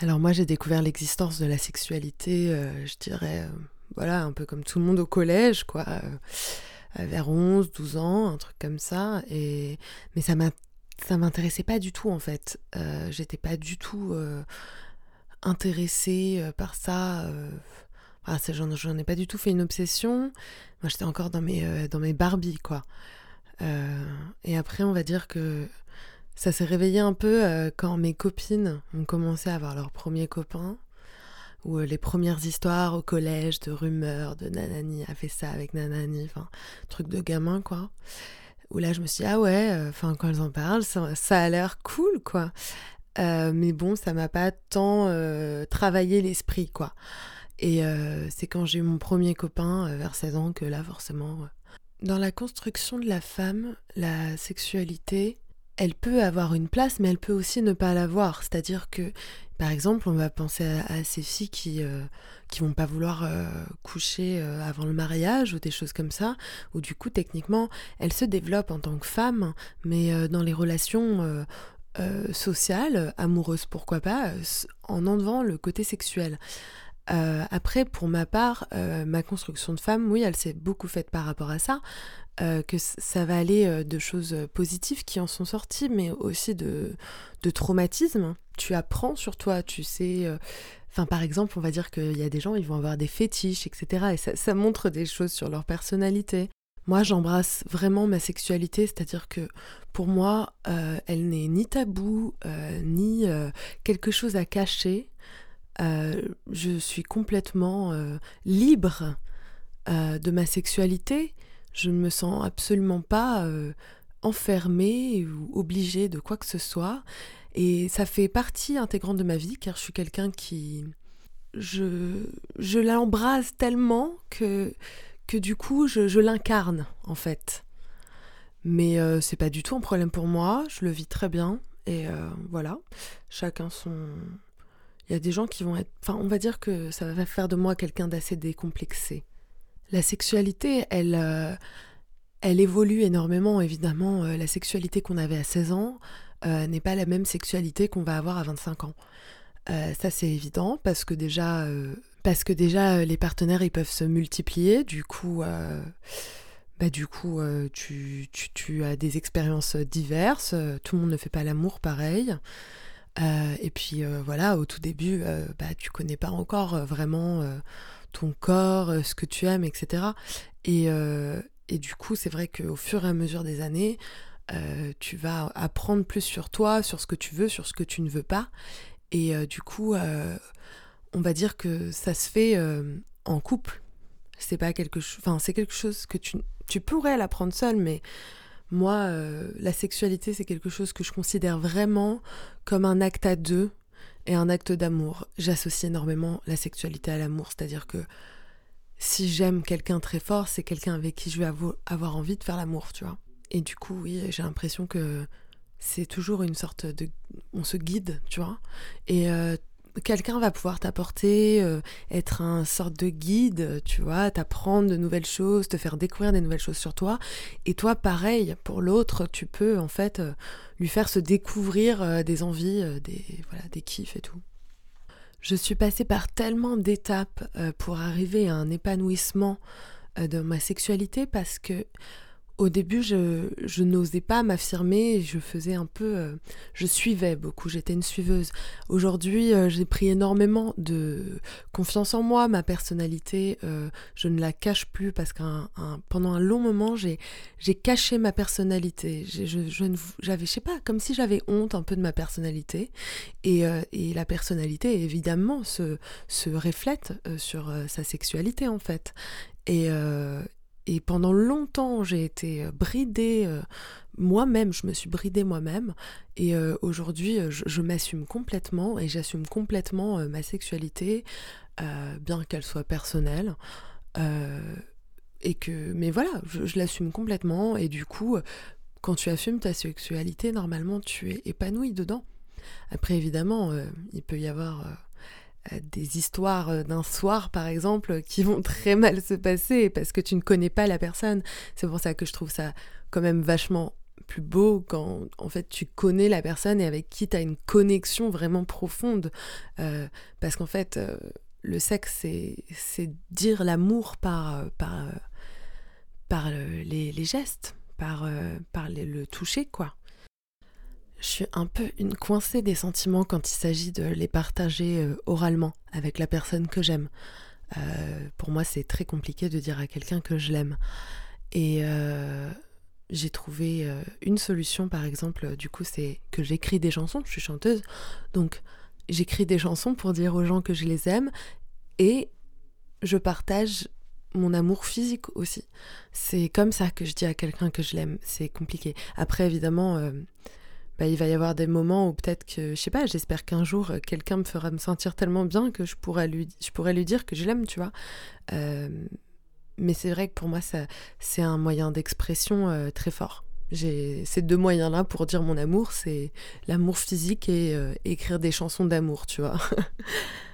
Alors moi j'ai découvert l'existence de la sexualité, euh, je dirais, euh, voilà, un peu comme tout le monde au collège, quoi, euh, vers 11, 12 ans, un truc comme ça. Et... Mais ça m'intéressait pas du tout en fait. J'étais pas du tout intéressée par ça. Enfin, j'en ai pas du tout fait une obsession. Moi j'étais encore dans mes, dans mes Barbies, quoi. et après on va dire que ça s'est réveillé un peu euh, quand mes copines ont commencé à avoir leurs premiers copains, ou euh, les premières histoires au collège de rumeurs, de nanani a fait ça avec nanani, enfin, truc de gamin quoi. Où là je me suis dit, ah ouais, euh, enfin, quand elles en parlent, ça, a l'air cool quoi. mais bon, ça m'a pas tant travaillé l'esprit quoi. Et c'est quand j'ai eu mon premier copain vers 16 ans que là, forcément. Dans la construction de la femme, la sexualité, elle peut avoir une place, mais elle peut aussi ne pas l'avoir. C'est-à-dire que, par exemple, on va penser à, ces filles qui euh, vont pas vouloir euh, coucher euh, avant le mariage ou des choses comme ça, où du coup, techniquement, elles se développent en tant que femmes, mais dans les relations sociales, amoureuses, pourquoi pas, en enlevant le côté sexuel. Après, pour ma part, ma construction de femme, oui, elle s'est beaucoup faite par rapport à ça. Euh, que ça va aller euh, de choses positives qui en sont sorties, mais aussi de, de traumatismes. Tu apprends sur toi, tu sais. Euh, enfin, par exemple, on va dire qu'il y a des gens, ils vont avoir des fétiches, etc. Et ça, montre des choses sur leur personnalité. Moi, j'embrasse vraiment ma sexualité, c'est-à-dire que pour moi, elle n'est ni tabou, ni quelque chose à cacher. Je suis complètement libre de ma sexualité je ne me sens absolument pas euh, enfermée ou obligée de quoi que ce soit. Et ça fait partie intégrante de ma vie car je suis quelqu'un qui... Je, je l'embrase tellement que, que du coup je, l'incarne en fait. Mais euh, c'est pas du tout un problème pour moi, je le vis très bien. Et euh, voilà, chacun son... Il y a des gens qui vont être... Enfin, on va dire que ça va faire de moi quelqu'un d'assez décomplexé. La sexualité, elle, euh, elle évolue énormément, évidemment. Euh, la sexualité qu'on avait à 16 ans euh, n'est pas la même sexualité qu'on va avoir à 25 ans. ça, c'est évident, parce que déjà, parce que déjà les partenaires, ils peuvent se multiplier. Du coup, bah, du coup tu, tu, tu, as des expériences diverses. tout le monde ne fait pas l'amour pareil. Et puis voilà, au tout début, bah, tu connais pas encore vraiment ton corps, euh, ce que tu aimes, etc. Euh, et, du coup, c'est vrai qu'au fur et à mesure des années, euh, tu vas apprendre plus sur toi, sur ce que tu veux, sur ce que tu ne veux pas. Et du coup, on va dire que ça se fait en couple. C'est pas quelque chose. Enfin, c'est quelque chose que tu, tu pourrais l'apprendre seul, mais moi, la sexualité, c'est quelque chose que je considère vraiment comme un acte à deux et un acte d'amour. J'associe énormément la sexualité à l'amour, c'est-à-dire que si j'aime quelqu'un très fort, c'est quelqu'un avec qui je vais avoir envie de faire l'amour, tu vois. Et du coup, oui, j'ai l'impression que c'est toujours une sorte de... On se guide, tu vois. Et euh, quelqu'un va pouvoir t'apporter, euh, être un sorte de guide, tu vois, t'apprendre de nouvelles choses, te faire découvrir des nouvelles choses sur toi. Et toi, pareil, pour l'autre, tu peux en fait euh, lui faire se découvrir euh, des envies, des, voilà, des kiffs et tout. Je suis passée par tellement d'étapes pour arriver à un épanouissement de ma sexualité parce que au début, je, n'osais pas m'affirmer, je faisais un peu... Euh, je suivais beaucoup, j'étais une suiveuse. Aujourd'hui, euh, j'ai pris énormément de confiance en moi, ma personnalité, euh, je ne la cache plus parce que pendant un long moment, j'ai caché ma personnalité. Je, je, j'avais, je sais pas, comme si j'avais honte un peu de ma personnalité. Et, et la personnalité, évidemment, se, se reflète sur sa sexualité, en fait. Et, et pendant longtemps, j'ai été euh, bridée euh, moi-même, je me suis bridée moi-même. Et euh, aujourd'hui, je, m'assume complètement et j'assume complètement ma sexualité, bien qu'elle soit personnelle. et que, mais voilà, je, je l'assume complètement. Et du coup, quand tu assumes ta sexualité, normalement, tu es épanoui dedans. Après, évidemment, il peut y avoir des histoires euh, d'un soir, par exemple, qui vont très mal se passer parce que tu ne connais pas la personne. C'est pour ça que je trouve ça quand même vachement plus beau quand en fait tu connais la personne et avec qui tu as une connexion vraiment profonde. Euh, parce qu'en fait, euh, le sexe, c'est dire l'amour par, par, par les, les, gestes, par, par le toucher, quoi. Je suis un peu une coincée des sentiments quand il s'agit de les partager oralement avec la personne que j'aime. pour moi, c'est très compliqué de dire à quelqu'un que je l'aime. Et j'ai trouvé euh, une solution, par exemple, euh, du coup, c'est que j'écris des chansons, je suis chanteuse, donc j'écris des chansons pour dire aux gens que je les aime et je partage mon amour physique aussi. C'est comme ça que je dis à quelqu'un que je l'aime, c'est compliqué. Après, évidemment, euh, bah, il va y avoir des moments où peut-être que, je sais pas, j'espère qu'un jour, quelqu'un me fera me sentir tellement bien que je pourrais lui, je lui dire que je l'aime, tu vois mais c'est vrai que pour moi, ça, c'est un moyen d'expression euh, très fort. J'ai ces deux moyens-là pour dire mon amour, c'est l'amour physique et euh, écrire des chansons d'amour, tu vois.